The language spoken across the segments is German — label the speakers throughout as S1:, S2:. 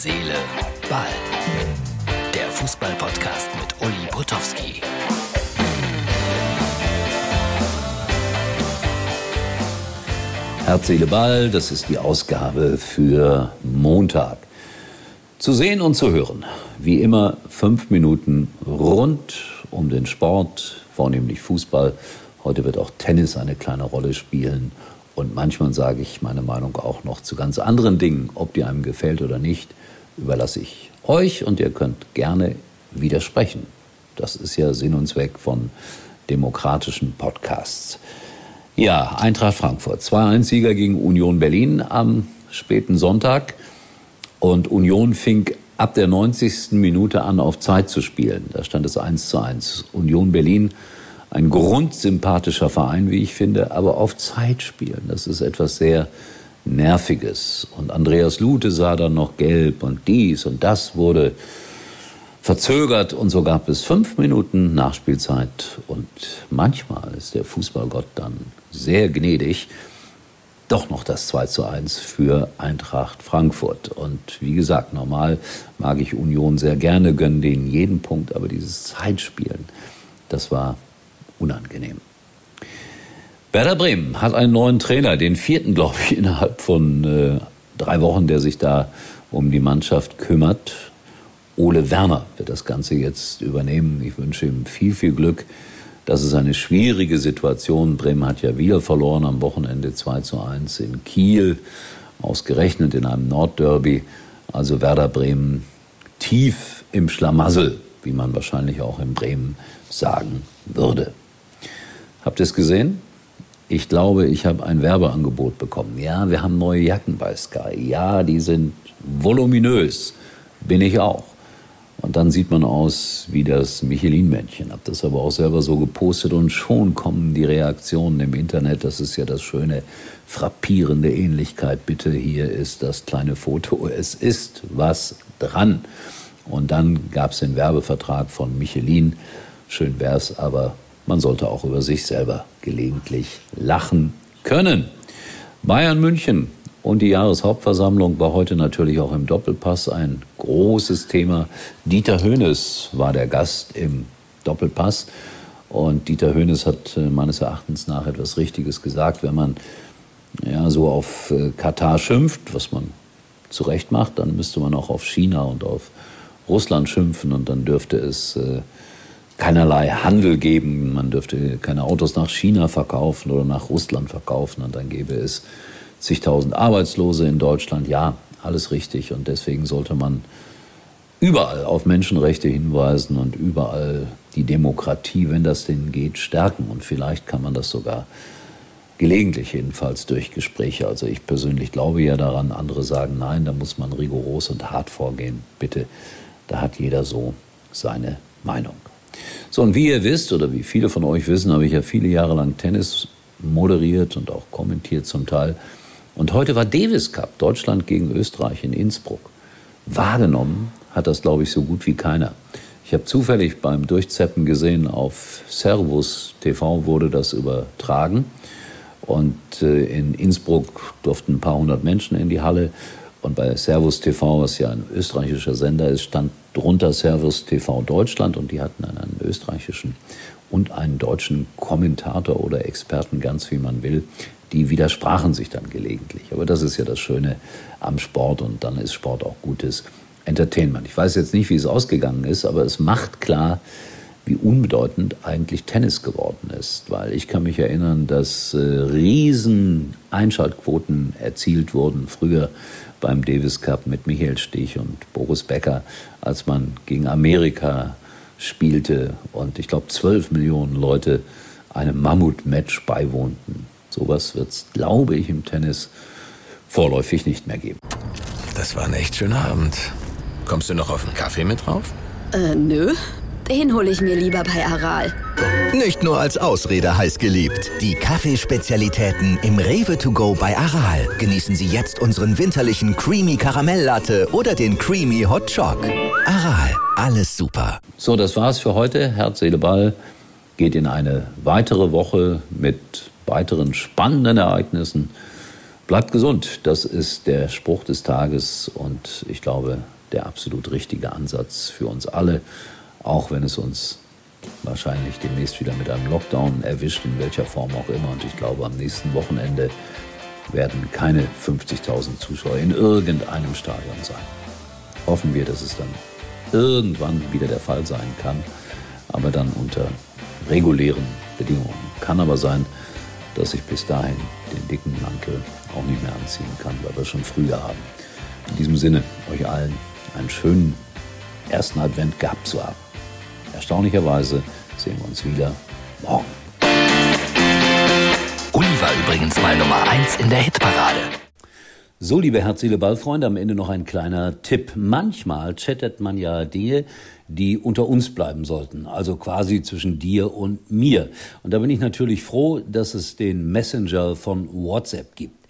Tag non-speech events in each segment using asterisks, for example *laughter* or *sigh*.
S1: Seele, Ball. Der Fußball-Podcast mit Uli Potowski.
S2: Herz, Seele, Ball, das ist die Ausgabe für Montag. Zu sehen und zu hören, wie immer fünf Minuten rund um den Sport, vornehmlich Fußball. Heute wird auch Tennis eine kleine Rolle spielen. Und manchmal sage ich meine Meinung auch noch zu ganz anderen Dingen. Ob die einem gefällt oder nicht, überlasse ich euch und ihr könnt gerne widersprechen. Das ist ja Sinn und Zweck von demokratischen Podcasts. Ja, Eintracht Frankfurt. 2-1-Sieger gegen Union Berlin am späten Sonntag. Und Union fing ab der 90. Minute an, auf Zeit zu spielen. Da stand es 1 zu 1. Union Berlin, ein grundsympathischer Verein, wie ich finde, aber auf Zeit spielen. Das ist etwas sehr Nerviges. Und Andreas Lute sah dann noch gelb und dies und das wurde verzögert und so gab es fünf Minuten Nachspielzeit und manchmal ist der Fußballgott dann sehr gnädig. Doch noch das 2 zu 1 für Eintracht Frankfurt. Und wie gesagt, normal mag ich Union sehr gerne, gönnen denen jeden Punkt, aber dieses Zeitspielen, das war unangenehm. Werder Bremen hat einen neuen Trainer, den vierten, *laughs* glaube ich, innerhalb von äh, drei Wochen, der sich da um die Mannschaft kümmert. Ole Werner wird das Ganze jetzt übernehmen. Ich wünsche ihm viel, viel Glück. Das ist eine schwierige Situation. Bremen hat ja wieder verloren am Wochenende 2 zu 1 in Kiel, ausgerechnet in einem Nordderby. Also Werder Bremen tief im Schlamassel, wie man wahrscheinlich auch in Bremen sagen würde. Habt ihr es gesehen? Ich glaube, ich habe ein Werbeangebot bekommen. Ja, wir haben neue Jacken bei Sky. Ja, die sind voluminös. Bin ich auch. Und dann sieht man aus wie das Michelin-Männchen. Hab das aber auch selber so gepostet und schon kommen die Reaktionen im Internet. Das ist ja das schöne, frappierende Ähnlichkeit. Bitte, hier ist das kleine Foto. Es ist was dran. Und dann gab es den Werbevertrag von Michelin. Schön wär's, aber man sollte auch über sich selber gelegentlich lachen können. Bayern München und die Jahreshauptversammlung war heute natürlich auch im Doppelpass ein großes Thema. Dieter Höhnes war der Gast im Doppelpass. Und Dieter Höhnes hat äh, meines Erachtens nach etwas Richtiges gesagt. Wenn man ja, so auf äh, Katar schimpft, was man zu Recht macht, dann müsste man auch auf China und auf Russland schimpfen und dann dürfte es äh, keinerlei Handel geben. Man dürfte keine Autos nach China verkaufen oder nach Russland verkaufen und dann gäbe es zigtausend Arbeitslose in Deutschland. Ja, alles richtig und deswegen sollte man überall auf Menschenrechte hinweisen und überall die Demokratie, wenn das denn geht, stärken. Und vielleicht kann man das sogar gelegentlich jedenfalls durch Gespräche. Also ich persönlich glaube ja daran, andere sagen nein, da muss man rigoros und hart vorgehen. Bitte, da hat jeder so seine Meinung. So, und wie ihr wisst, oder wie viele von euch wissen, habe ich ja viele Jahre lang Tennis moderiert und auch kommentiert zum Teil. Und heute war Davis Cup, Deutschland gegen Österreich in Innsbruck. Wahrgenommen hat das, glaube ich, so gut wie keiner. Ich habe zufällig beim Durchzeppen gesehen, auf Servus TV wurde das übertragen. Und äh, in Innsbruck durften ein paar hundert Menschen in die Halle. Und bei Servus TV, was ja ein österreichischer Sender ist, stand drunter Servus TV Deutschland und die hatten einen österreichischen und einen deutschen Kommentator oder Experten, ganz wie man will. Die widersprachen sich dann gelegentlich. Aber das ist ja das Schöne am Sport und dann ist Sport auch gutes Entertainment. Ich weiß jetzt nicht, wie es ausgegangen ist, aber es macht klar, wie unbedeutend eigentlich Tennis geworden ist. Weil ich kann mich erinnern, dass äh, riesen Einschaltquoten erzielt wurden früher beim Davis Cup mit Michael Stich und Boris Becker, als man gegen Amerika spielte und ich glaube zwölf Millionen Leute einem Mammut-Match beiwohnten. Sowas wird es, glaube ich, im Tennis vorläufig nicht mehr geben.
S1: Das war ein echt schöner Abend. Kommst du noch auf einen Kaffee mit drauf?
S3: Äh, nö. Den hole ich mir lieber bei Aral.
S1: Nicht nur als Ausrede heiß geliebt.
S4: Die Kaffeespezialitäten im Rewe to go bei Aral. Genießen Sie jetzt unseren winterlichen Creamy Karamelllatte oder den Creamy Hot Choc. Aral, alles super.
S2: So, das war's für heute. Herz, Seele, Ball geht in eine weitere Woche mit weiteren spannenden Ereignissen. Bleibt gesund, das ist der Spruch des Tages und ich glaube, der absolut richtige Ansatz für uns alle, auch wenn es uns wahrscheinlich demnächst wieder mit einem Lockdown erwischt, in welcher Form auch immer. Und ich glaube, am nächsten Wochenende werden keine 50.000 Zuschauer in irgendeinem Stadion sein. Hoffen wir, dass es dann irgendwann wieder der Fall sein kann, aber dann unter regulären Bedingungen. Kann aber sein, dass ich bis dahin den dicken Mantel auch nicht mehr anziehen kann, weil wir schon früher haben. In diesem Sinne, euch allen einen schönen ersten Advent gehabt zu haben. Erstaunlicherweise sehen wir uns wieder morgen.
S4: Uli war übrigens mal Nummer 1 in der Hitparade.
S2: So, liebe herzliche Ballfreunde, am Ende noch ein kleiner Tipp. Manchmal chattet man ja Dinge, die unter uns bleiben sollten, also quasi zwischen dir und mir. Und da bin ich natürlich froh, dass es den Messenger von WhatsApp gibt.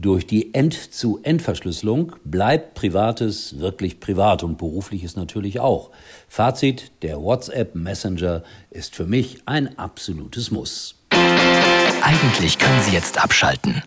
S2: Durch die End-zu-End-Verschlüsselung bleibt Privates wirklich privat und berufliches natürlich auch. Fazit, der WhatsApp Messenger ist für mich ein absolutes Muss.
S4: Eigentlich können Sie jetzt abschalten.